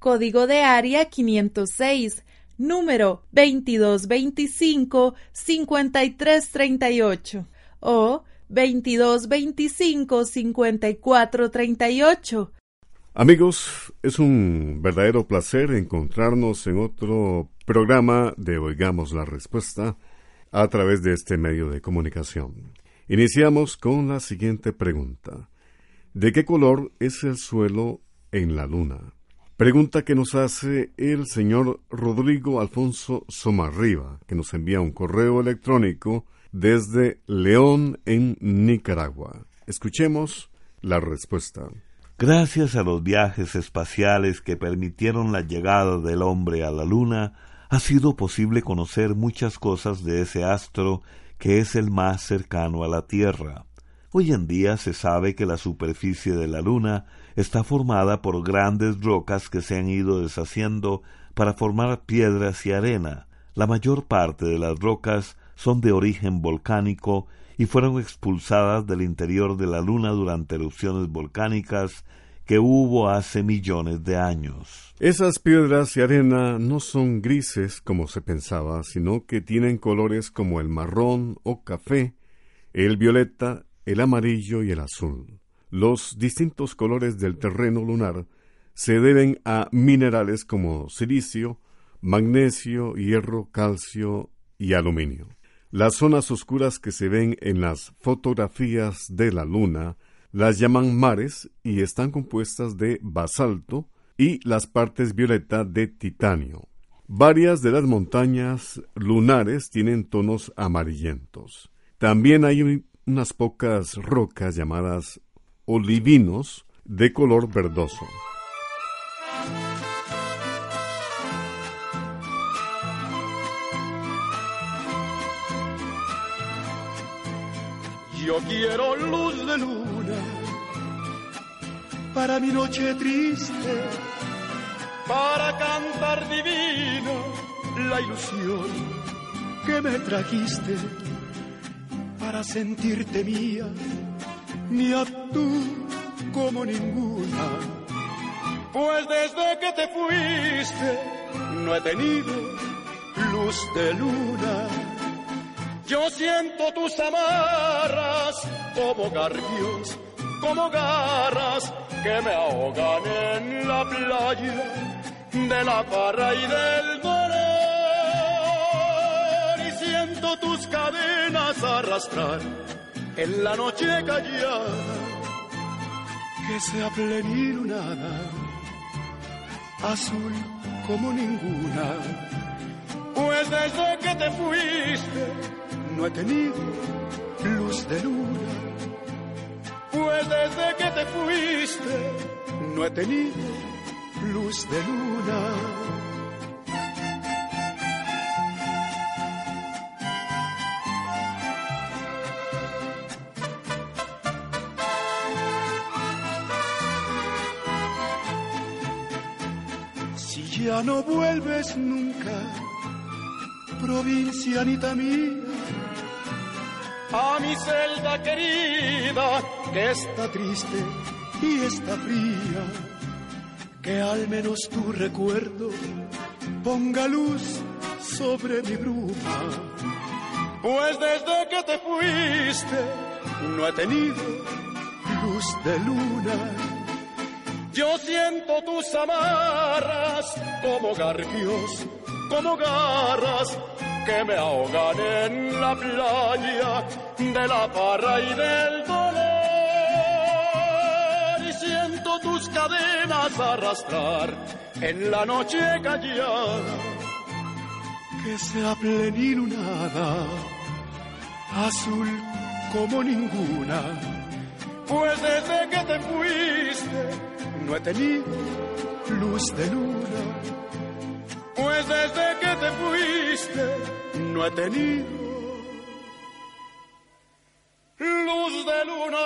código de área 506, número 2225-5338 o 2225-5438 Amigos, es un verdadero placer encontrarnos en otro programa de Oigamos la Respuesta a través de este medio de comunicación. Iniciamos con la siguiente pregunta. ¿De qué color es el suelo en la luna? Pregunta que nos hace el señor Rodrigo Alfonso Somarriba, que nos envía un correo electrónico desde León, en Nicaragua. Escuchemos la respuesta. Gracias a los viajes espaciales que permitieron la llegada del hombre a la Luna, ha sido posible conocer muchas cosas de ese astro que es el más cercano a la Tierra. Hoy en día se sabe que la superficie de la Luna está formada por grandes rocas que se han ido deshaciendo para formar piedras y arena. La mayor parte de las rocas son de origen volcánico y fueron expulsadas del interior de la Luna durante erupciones volcánicas que hubo hace millones de años. Esas piedras y arena no son grises como se pensaba, sino que tienen colores como el marrón o café, el violeta, el amarillo y el azul. Los distintos colores del terreno lunar se deben a minerales como silicio, magnesio, hierro, calcio y aluminio. Las zonas oscuras que se ven en las fotografías de la Luna las llaman mares y están compuestas de basalto y las partes violeta de titanio. Varias de las montañas lunares tienen tonos amarillentos. También hay unas pocas rocas llamadas olivinos de color verdoso. Yo quiero luz de luna para mi noche triste, para cantar divino la ilusión que me trajiste, para sentirte mía, mía tú como ninguna. Pues desde que te fuiste no he tenido luz de luna yo siento tus amarras como garfios, como garras que me ahogan en la playa de la parra y del dolor. Y siento tus cadenas arrastrar en la noche callada que sea plenilunada, azul como ninguna. Pues desde que te fuiste no he tenido luz de luna. Pues desde que te fuiste no he tenido luz de luna. No vuelves nunca, provincianita mía, a mi celda querida, que está triste y está fría, que al menos tu recuerdo ponga luz sobre mi bruma. Pues desde que te fuiste no he tenido luz de luna. Yo siento tus amarras como garfios, como garras que me ahogan en la playa de la parra y del dolor. Y siento tus cadenas arrastrar en la noche callada que sea plenilunada, azul como ninguna. Pues desde que te fuiste no he tenido luz de luna, pues desde que te fuiste no he tenido luz de luna.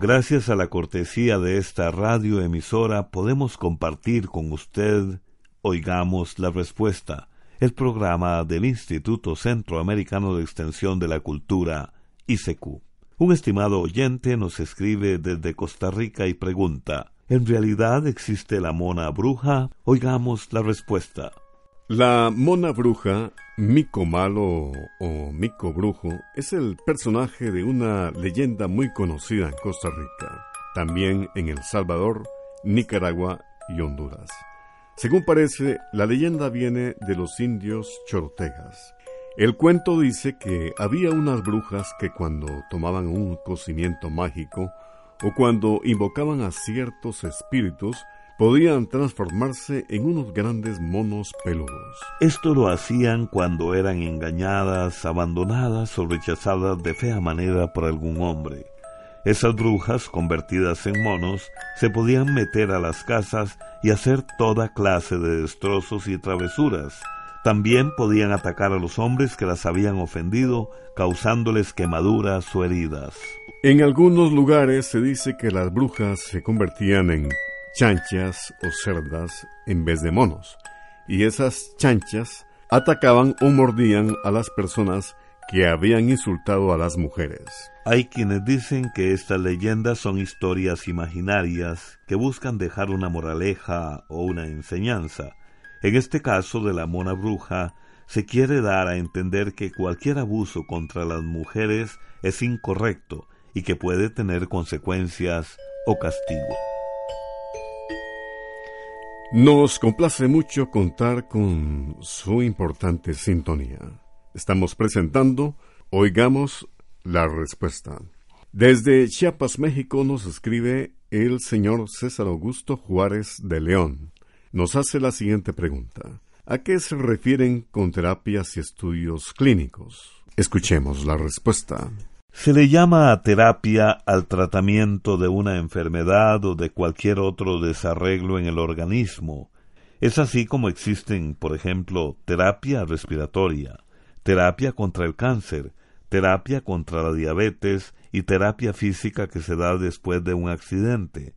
Gracias a la cortesía de esta radioemisora podemos compartir con usted Oigamos la Respuesta el programa del Instituto Centroamericano de Extensión de la Cultura, ICQ. Un estimado oyente nos escribe desde Costa Rica y pregunta, ¿en realidad existe la mona bruja? Oigamos la respuesta. La mona bruja, Mico Malo o Mico Brujo, es el personaje de una leyenda muy conocida en Costa Rica, también en El Salvador, Nicaragua y Honduras. Según parece, la leyenda viene de los indios chortegas. El cuento dice que había unas brujas que cuando tomaban un cocimiento mágico o cuando invocaban a ciertos espíritus, podían transformarse en unos grandes monos peludos. Esto lo hacían cuando eran engañadas, abandonadas o rechazadas de fea manera por algún hombre. Esas brujas, convertidas en monos, se podían meter a las casas y hacer toda clase de destrozos y travesuras. También podían atacar a los hombres que las habían ofendido, causándoles quemaduras o heridas. En algunos lugares se dice que las brujas se convertían en chanchas o cerdas en vez de monos, y esas chanchas atacaban o mordían a las personas que habían insultado a las mujeres. Hay quienes dicen que estas leyendas son historias imaginarias que buscan dejar una moraleja o una enseñanza. En este caso de la mona bruja, se quiere dar a entender que cualquier abuso contra las mujeres es incorrecto y que puede tener consecuencias o castigo. Nos complace mucho contar con su importante sintonía. Estamos presentando Oigamos la Respuesta. Desde Chiapas, México, nos escribe el señor César Augusto Juárez de León. Nos hace la siguiente pregunta. ¿A qué se refieren con terapias y estudios clínicos? Escuchemos la respuesta. Se le llama terapia al tratamiento de una enfermedad o de cualquier otro desarreglo en el organismo. Es así como existen, por ejemplo, terapia respiratoria, terapia contra el cáncer, terapia contra la diabetes y terapia física que se da después de un accidente.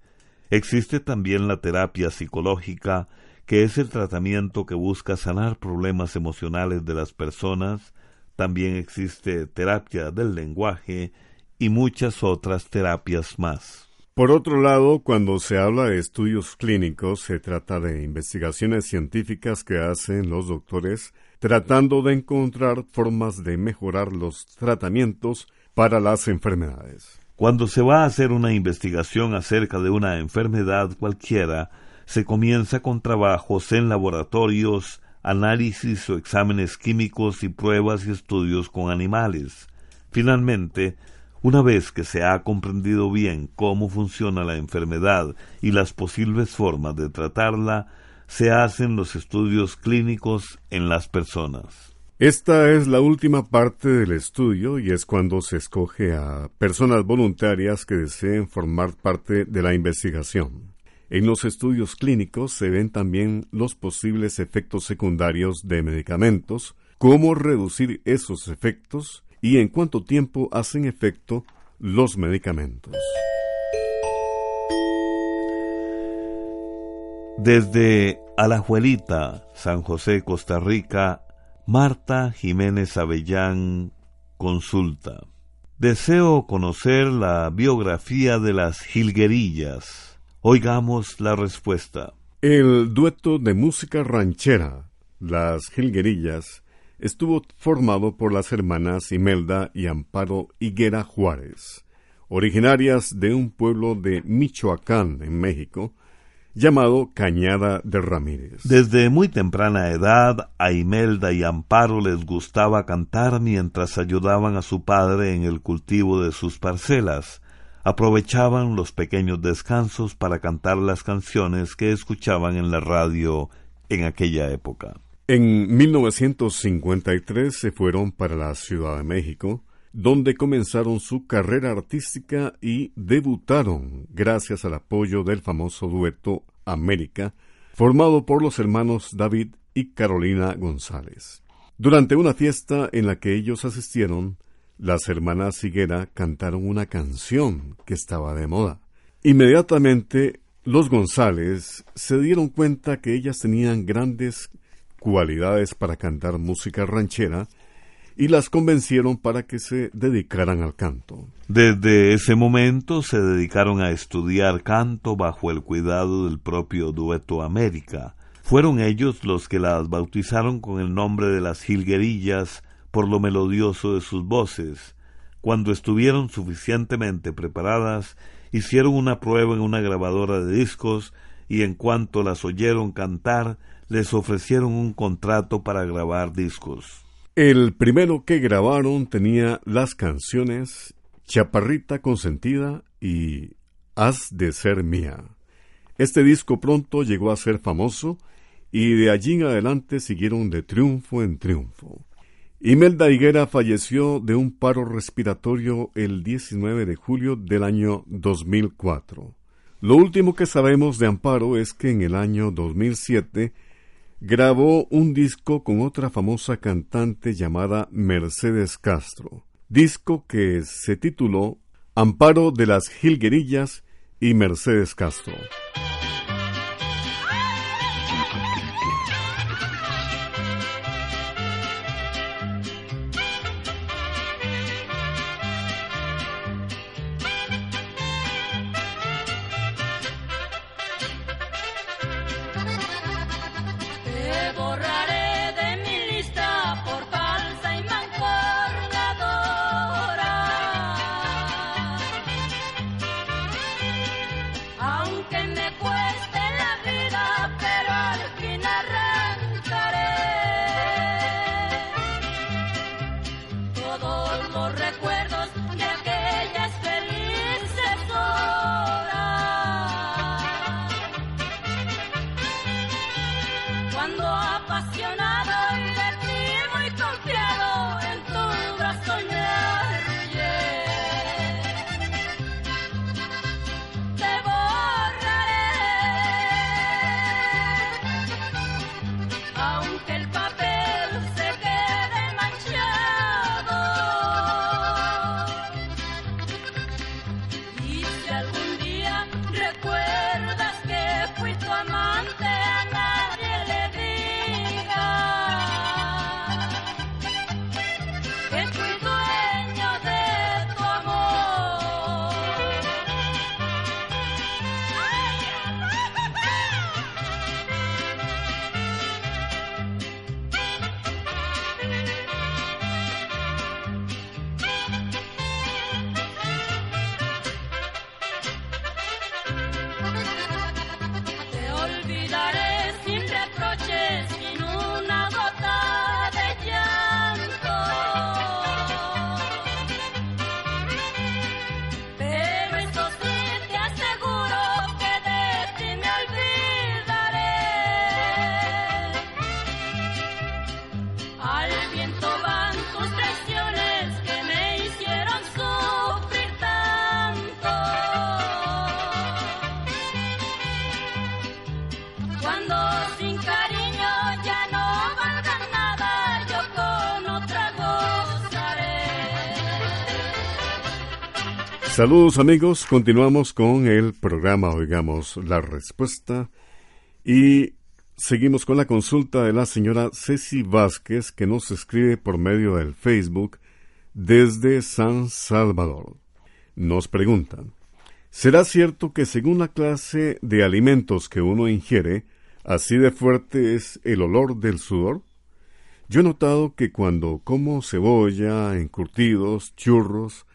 Existe también la terapia psicológica, que es el tratamiento que busca sanar problemas emocionales de las personas. También existe terapia del lenguaje y muchas otras terapias más. Por otro lado, cuando se habla de estudios clínicos, se trata de investigaciones científicas que hacen los doctores tratando de encontrar formas de mejorar los tratamientos para las enfermedades. Cuando se va a hacer una investigación acerca de una enfermedad cualquiera, se comienza con trabajos en laboratorios, análisis o exámenes químicos y pruebas y estudios con animales. Finalmente, una vez que se ha comprendido bien cómo funciona la enfermedad y las posibles formas de tratarla, se hacen los estudios clínicos en las personas. Esta es la última parte del estudio y es cuando se escoge a personas voluntarias que deseen formar parte de la investigación. En los estudios clínicos se ven también los posibles efectos secundarios de medicamentos, cómo reducir esos efectos y en cuánto tiempo hacen efecto los medicamentos. Desde Alajuelita, San José, Costa Rica, Marta Jiménez Avellán consulta. Deseo conocer la biografía de las jilguerillas. Oigamos la respuesta. El dueto de música ranchera, las jilguerillas, estuvo formado por las hermanas Imelda y Amparo Higuera Juárez, originarias de un pueblo de Michoacán, en México, llamado Cañada de Ramírez. Desde muy temprana edad, a Imelda y Amparo les gustaba cantar mientras ayudaban a su padre en el cultivo de sus parcelas. Aprovechaban los pequeños descansos para cantar las canciones que escuchaban en la radio en aquella época. En 1953 se fueron para la Ciudad de México, donde comenzaron su carrera artística y debutaron gracias al apoyo del famoso dueto América, formado por los hermanos David y Carolina González. Durante una fiesta en la que ellos asistieron, las hermanas Higuera cantaron una canción que estaba de moda. Inmediatamente los González se dieron cuenta que ellas tenían grandes cualidades para cantar música ranchera y las convencieron para que se dedicaran al canto. Desde ese momento se dedicaron a estudiar canto bajo el cuidado del propio Dueto América. Fueron ellos los que las bautizaron con el nombre de las jilguerillas por lo melodioso de sus voces. Cuando estuvieron suficientemente preparadas, hicieron una prueba en una grabadora de discos y en cuanto las oyeron cantar, les ofrecieron un contrato para grabar discos. El primero que grabaron tenía las canciones Chaparrita Consentida y Has de ser mía. Este disco pronto llegó a ser famoso y de allí en adelante siguieron de triunfo en triunfo. Imelda Higuera falleció de un paro respiratorio el 19 de julio del año 2004. Lo último que sabemos de Amparo es que en el año 2007 grabó un disco con otra famosa cantante llamada Mercedes Castro, disco que se tituló Amparo de las Gilguerillas y Mercedes Castro. Saludos amigos, continuamos con el programa Oigamos la Respuesta y seguimos con la consulta de la señora Ceci Vázquez que nos escribe por medio del Facebook desde San Salvador. Nos preguntan, ¿será cierto que según la clase de alimentos que uno ingiere, así de fuerte es el olor del sudor? Yo he notado que cuando como cebolla, encurtidos, churros,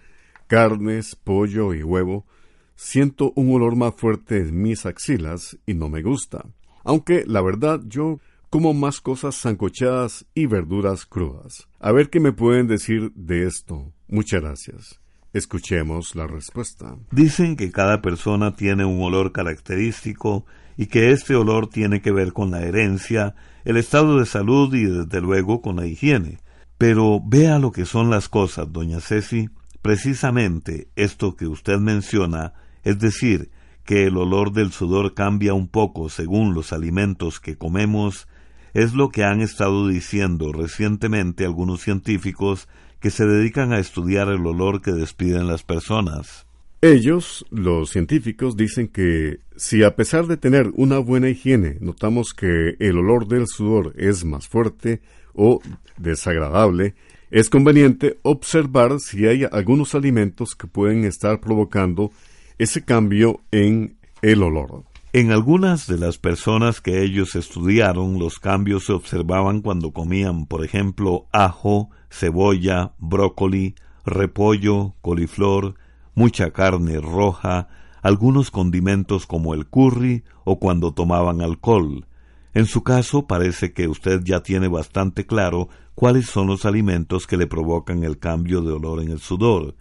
carnes, pollo y huevo, siento un olor más fuerte en mis axilas y no me gusta. Aunque la verdad yo como más cosas sancochadas y verduras crudas. A ver qué me pueden decir de esto. Muchas gracias. Escuchemos la respuesta. Dicen que cada persona tiene un olor característico y que este olor tiene que ver con la herencia, el estado de salud y desde luego con la higiene. Pero vea lo que son las cosas, doña Ceci. Precisamente esto que usted menciona, es decir, que el olor del sudor cambia un poco según los alimentos que comemos, es lo que han estado diciendo recientemente algunos científicos que se dedican a estudiar el olor que despiden las personas. Ellos, los científicos, dicen que si a pesar de tener una buena higiene notamos que el olor del sudor es más fuerte o desagradable, es conveniente observar si hay algunos alimentos que pueden estar provocando ese cambio en el olor. En algunas de las personas que ellos estudiaron, los cambios se observaban cuando comían, por ejemplo, ajo, cebolla, brócoli, repollo, coliflor, mucha carne roja, algunos condimentos como el curry o cuando tomaban alcohol. En su caso parece que usted ya tiene bastante claro cuáles son los alimentos que le provocan el cambio de olor en el sudor.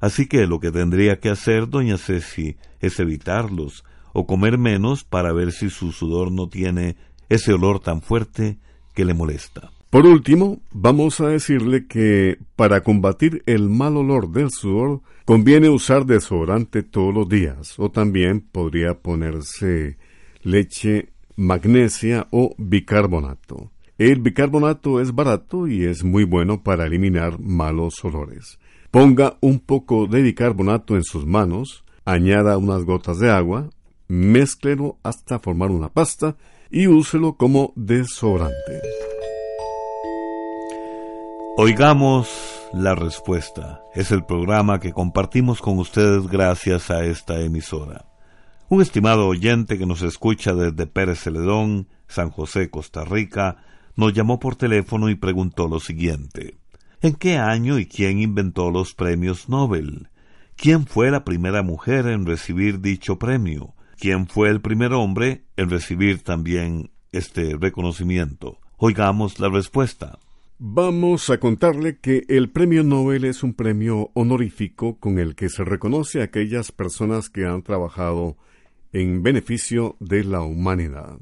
Así que lo que tendría que hacer, doña Ceci, es evitarlos, o comer menos para ver si su sudor no tiene ese olor tan fuerte que le molesta. Por último, vamos a decirle que para combatir el mal olor del sudor conviene usar desodorante todos los días o también podría ponerse leche, magnesia o bicarbonato. El bicarbonato es barato y es muy bueno para eliminar malos olores. Ponga un poco de bicarbonato en sus manos, añada unas gotas de agua, mézclelo hasta formar una pasta y úselo como desodorante. Oigamos la respuesta. Es el programa que compartimos con ustedes gracias a esta emisora. Un estimado oyente que nos escucha desde Pérez Celedón, San José, Costa Rica, nos llamó por teléfono y preguntó lo siguiente. ¿En qué año y quién inventó los premios Nobel? ¿Quién fue la primera mujer en recibir dicho premio? ¿Quién fue el primer hombre en recibir también este reconocimiento? Oigamos la respuesta. Vamos a contarle que el premio Nobel es un premio honorífico con el que se reconoce a aquellas personas que han trabajado en beneficio de la humanidad.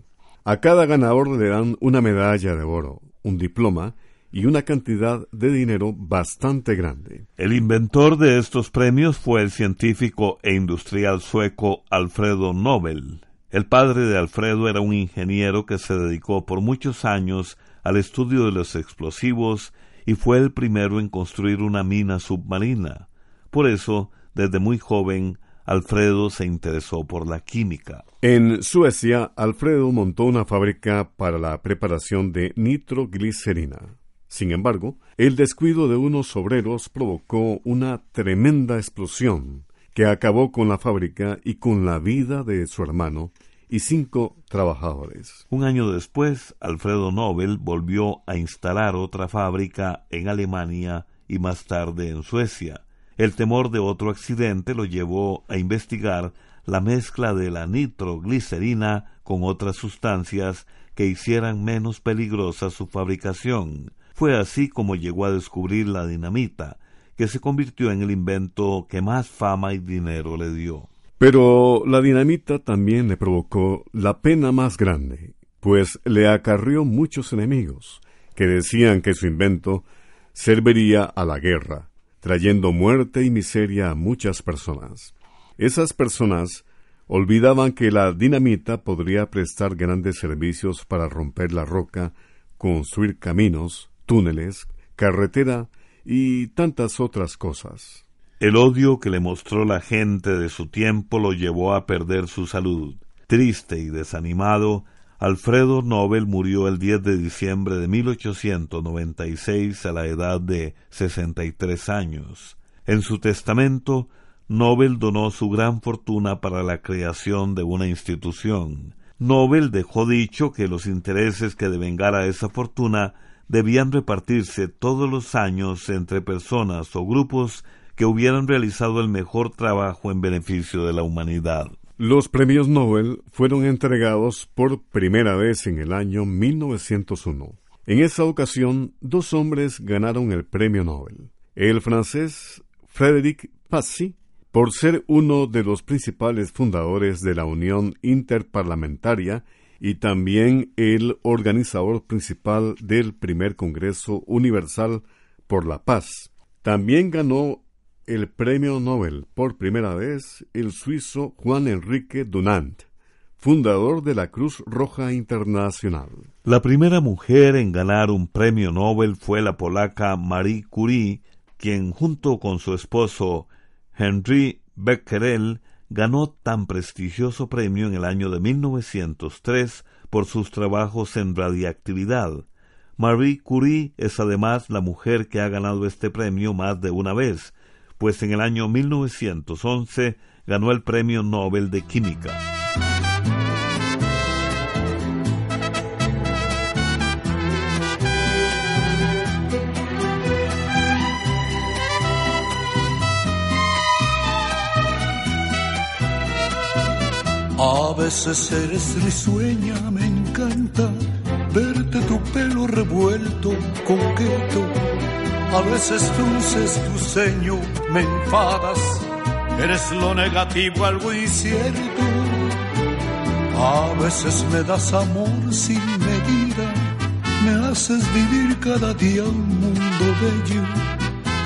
A cada ganador le dan una medalla de oro, un diploma y una cantidad de dinero bastante grande. El inventor de estos premios fue el científico e industrial sueco Alfredo Nobel. El padre de Alfredo era un ingeniero que se dedicó por muchos años al estudio de los explosivos y fue el primero en construir una mina submarina. Por eso, desde muy joven, Alfredo se interesó por la química. En Suecia, Alfredo montó una fábrica para la preparación de nitroglicerina. Sin embargo, el descuido de unos obreros provocó una tremenda explosión que acabó con la fábrica y con la vida de su hermano y cinco trabajadores. Un año después, Alfredo Nobel volvió a instalar otra fábrica en Alemania y más tarde en Suecia. El temor de otro accidente lo llevó a investigar la mezcla de la nitroglicerina con otras sustancias que hicieran menos peligrosa su fabricación. Fue así como llegó a descubrir la dinamita, que se convirtió en el invento que más fama y dinero le dio. Pero la dinamita también le provocó la pena más grande, pues le acarrió muchos enemigos, que decían que su invento serviría a la guerra, trayendo muerte y miseria a muchas personas. Esas personas olvidaban que la dinamita podría prestar grandes servicios para romper la roca, construir caminos, túneles, carretera y tantas otras cosas. El odio que le mostró la gente de su tiempo lo llevó a perder su salud. Triste y desanimado, Alfredo Nobel murió el 10 de diciembre de 1896 a la edad de 63 años. En su testamento, Nobel donó su gran fortuna para la creación de una institución. Nobel dejó dicho que los intereses que devengara esa fortuna debían repartirse todos los años entre personas o grupos que hubieran realizado el mejor trabajo en beneficio de la humanidad. Los premios Nobel fueron entregados por primera vez en el año 1901. En esa ocasión, dos hombres ganaron el premio Nobel. El francés Frédéric Passy, por ser uno de los principales fundadores de la Unión Interparlamentaria y también el organizador principal del primer Congreso Universal por la Paz. También ganó el premio Nobel por primera vez el suizo Juan Enrique Dunant, fundador de la Cruz Roja Internacional. La primera mujer en ganar un premio Nobel fue la polaca Marie Curie, quien junto con su esposo Henry Becquerel ganó tan prestigioso premio en el año de 1903 por sus trabajos en radiactividad. Marie Curie es además la mujer que ha ganado este premio más de una vez, pues en el año 1911 ganó el Premio Nobel de Química. A veces eres risueña, me encanta verte tu pelo revuelto, coqueto a veces dulces tu ceño, me enfadas, eres lo negativo, algo incierto. A veces me das amor sin medida, me haces vivir cada día un mundo bello.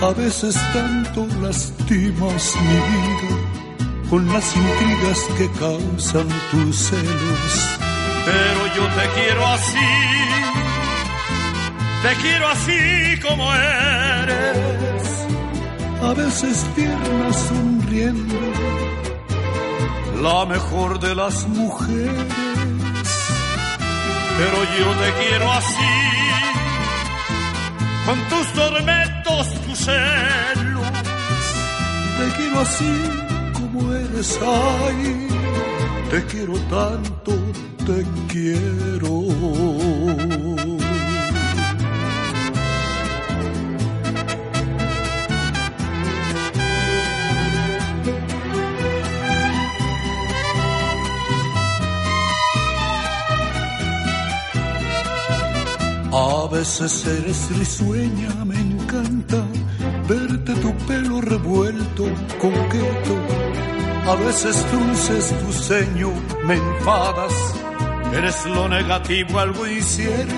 A veces tanto lastimas mi vida con las intrigas que causan tus celos. Pero yo te quiero así te quiero así como eres, a veces tierna sonriendo, la mejor de las mujeres. Pero yo te quiero así, con tus tormentos, tus celos. Te quiero así como eres, ay, te quiero tanto, te quiero. A veces eres risueña, me encanta verte tu pelo revuelto, coqueto. A veces dulces tu ceño, me enfadas, eres lo negativo, algo incierto.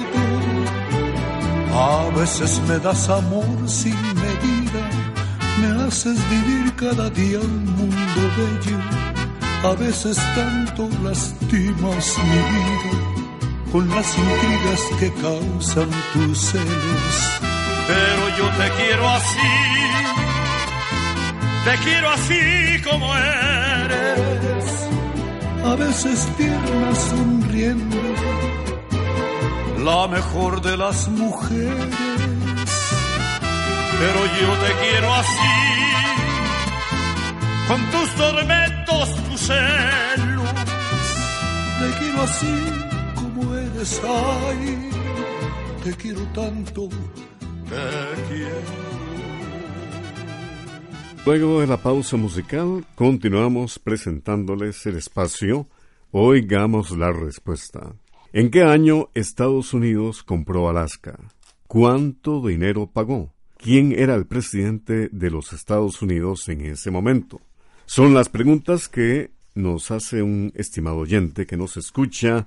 A veces me das amor sin medida, me haces vivir cada día un mundo bello. A veces tanto lastimas mi vida con las intrigas que causan tus celos. Pero yo te quiero así, te quiero así como eres. A veces tierna sonriendo, la mejor de las mujeres. Pero yo te quiero así, con tus tormentos, tus celos. Te quiero así te quiero tanto, te quiero. Luego de la pausa musical, continuamos presentándoles el espacio Oigamos la respuesta. ¿En qué año Estados Unidos compró Alaska? ¿Cuánto dinero pagó? ¿Quién era el presidente de los Estados Unidos en ese momento? Son las preguntas que nos hace un estimado oyente que nos escucha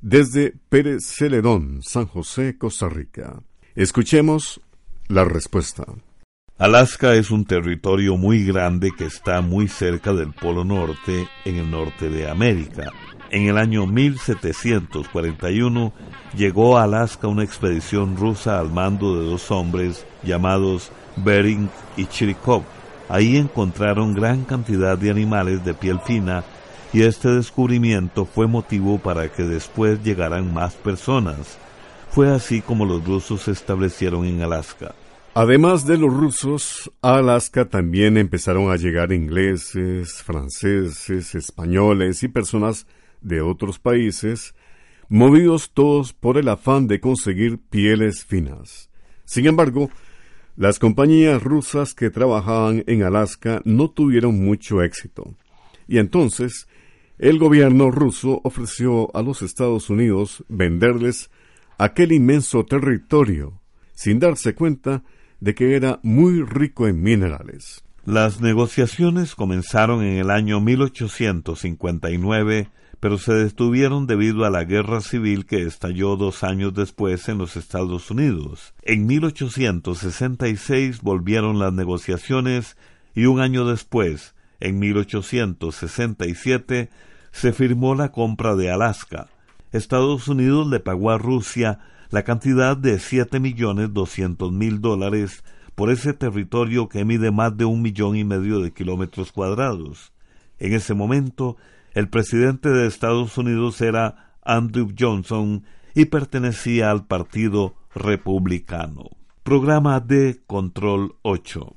desde Pérez Celedón, San José, Costa Rica. Escuchemos la respuesta. Alaska es un territorio muy grande que está muy cerca del Polo Norte, en el norte de América. En el año 1741 llegó a Alaska una expedición rusa al mando de dos hombres llamados Bering y Chirikov. Ahí encontraron gran cantidad de animales de piel fina y este descubrimiento fue motivo para que después llegaran más personas. Fue así como los rusos se establecieron en Alaska. Además de los rusos, a Alaska también empezaron a llegar ingleses, franceses, españoles y personas de otros países, movidos todos por el afán de conseguir pieles finas. Sin embargo, las compañías rusas que trabajaban en Alaska no tuvieron mucho éxito. Y entonces, el gobierno ruso ofreció a los Estados Unidos venderles aquel inmenso territorio, sin darse cuenta de que era muy rico en minerales. Las negociaciones comenzaron en el año 1859 pero se detuvieron debido a la guerra civil que estalló dos años después en los Estados Unidos. En 1866 volvieron las negociaciones y un año después, en 1867, se firmó la compra de Alaska. Estados Unidos le pagó a Rusia la cantidad de siete millones doscientos mil dólares por ese territorio que mide más de un millón y medio de kilómetros cuadrados. En ese momento, el presidente de Estados Unidos era Andrew Johnson y pertenecía al Partido Republicano. Programa de Control 8.